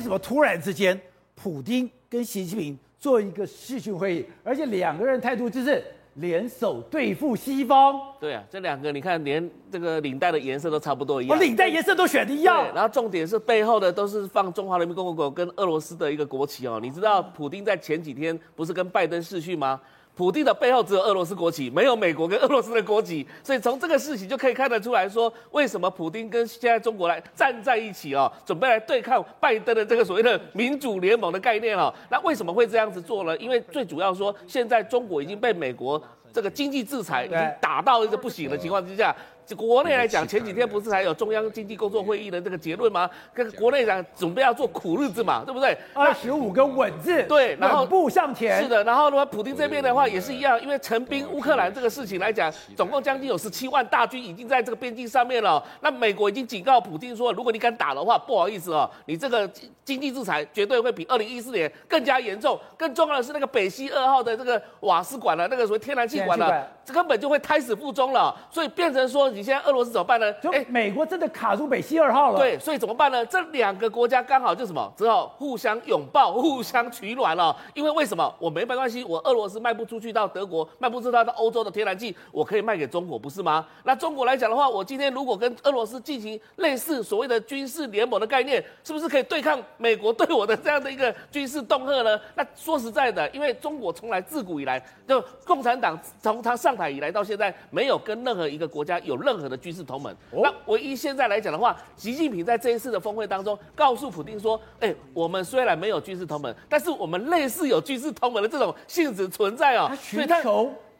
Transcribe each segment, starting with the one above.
为什么突然之间，普京跟习近平做一个视讯会议，而且两个人态度就是联手对付西方？对啊，这两个你看，连这个领带的颜色都差不多一样，哦、领带颜色都选的一样。然后重点是背后的都是放中华人民共和国跟俄罗斯的一个国旗哦。你知道普京在前几天不是跟拜登视讯吗？普京的背后只有俄罗斯国旗，没有美国跟俄罗斯的国旗，所以从这个事情就可以看得出来说，为什么普京跟现在中国来站在一起哦，准备来对抗拜登的这个所谓的民主联盟的概念哦。那为什么会这样子做呢？因为最主要说，现在中国已经被美国这个经济制裁已经打到一个不行的情况之下。国内来讲，前几天不是还有中央经济工作会议的这个结论吗？跟国内讲准备要做苦日子嘛，对不对？二十五个稳字，对，然后稳步向前。是的，然后呢，普京这边的话也是一样，因为陈兵乌克兰这个事情来讲，总共将近有十七万大军已经在这个边境上面了。那美国已经警告普京说，如果你敢打的话，不好意思哦，你这个经济制裁绝对会比二零一四年更加严重。更重要的是，那个北溪二号的这个瓦斯管了，那个所谓天然气管了，这根本就会胎死腹中了。所以变成说，你现在俄罗斯怎么办呢？就美国真的卡住北溪二号了。对，所以怎么办呢？这两个国家刚好就什么，只好互相拥抱、互相取暖了。因为为什么？我没没关系，我俄罗斯卖不出去到德国，卖不出去到欧洲的天然气，我可以卖给中国，不是吗？那中国来讲的话，我今天如果跟俄罗斯进行类似所谓的军事联盟的概念，是不是可以对抗美国对我的这样的一个军事恫吓呢？那说实在的，因为中国从来自古以来，就共产党从他上台以来到现在，没有跟任何一个国家有任何的军事同盟。那唯一现在来讲的话，习近平在这一次的峰会当中告诉普京说：“哎，我们虽然没有军事同盟，但是我们类似有军事同盟的这种性质存在哦。”所以他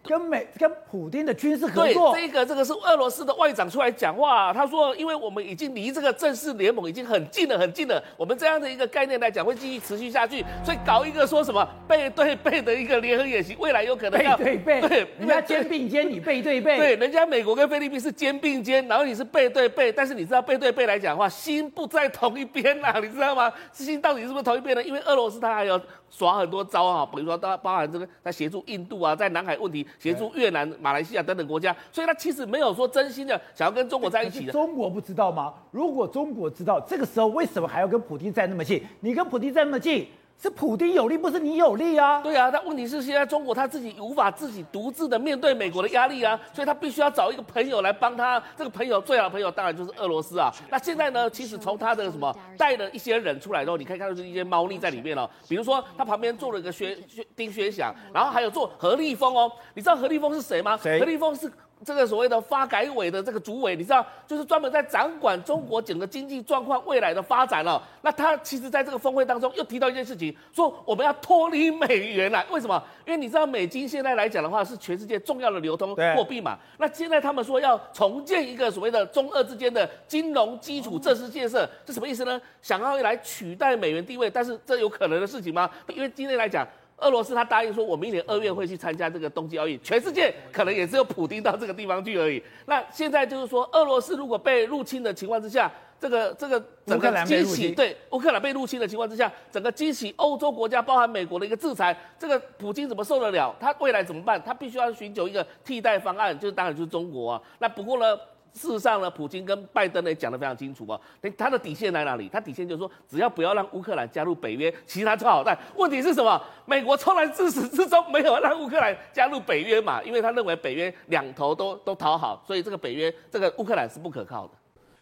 跟美跟普京的军事合作，对，这个这个是俄罗斯的外长出来讲话，他说：“因为我们已经离这个正式联盟已经很近了，很近了。我们这样的一个概念来讲，会继续持续下去。所以搞一个说什么背对背的一个联合演习，未来有可能要背 对背，对，人家肩并肩，你背对背，对，人家美国跟菲律宾是肩并肩，然后你是背对背。但是你知道背对背来讲的话，心不在同一边呐，你知道吗？心到底是不是同一边呢？因为俄罗斯他还有耍很多招啊，比如说它包含这个，他协助印度啊，在南海问题协助越南。”马来西亚等等国家，所以他其实没有说真心的想要跟中国在一起的。中国不知道吗？如果中国知道，这个时候为什么还要跟普京站那么近？你跟普京站那么近？是普丁有利，不是你有利啊？对啊，但问题是现在中国他自己无法自己独自的面对美国的压力啊，所以他必须要找一个朋友来帮他。这个朋友最好的朋友当然就是俄罗斯啊。那现在呢，其实从他的什么带了一些人出来之后，你可以看到就是一些猫腻在里面哦。比如说他旁边坐了一个薛薛丁薛祥，然后还有坐何立峰哦。你知道何立峰是谁吗？谁？何立峰是。这个所谓的发改委的这个主委，你知道，就是专门在掌管中国整个经济状况未来的发展了。那他其实在这个峰会当中又提到一件事情，说我们要脱离美元了。为什么？因为你知道美金现在来讲的话是全世界重要的流通货币嘛。那现在他们说要重建一个所谓的中俄之间的金融基础设施建设，是什么意思呢？想要来取代美元地位，但是这有可能的事情吗？因为今天来讲。俄罗斯他答应说，我明年二月会去参加这个冬季奥运，全世界可能也只有普丁到这个地方去而已。那现在就是说，俄罗斯如果被入侵的情况之下，这个这个整个激起对乌克兰被入侵的情况之下，整个激起欧洲国家，包含美国的一个制裁，这个普京怎么受得了？他未来怎么办？他必须要寻求一个替代方案，就是当然就是中国啊。那不过呢？事实上呢，普京跟拜登呢讲得非常清楚哦，他的底线在哪里？他底线就是说，只要不要让乌克兰加入北约，其他都好办。问题是什么？美国从来自始至终没有让乌克兰加入北约嘛，因为他认为北约两头都都讨好，所以这个北约这个乌克兰是不可靠的。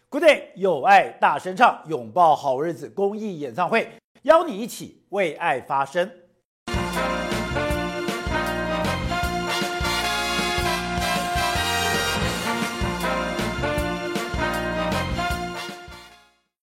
Good day，有爱大声唱，拥抱好日子公益演唱会，邀你一起为爱发声。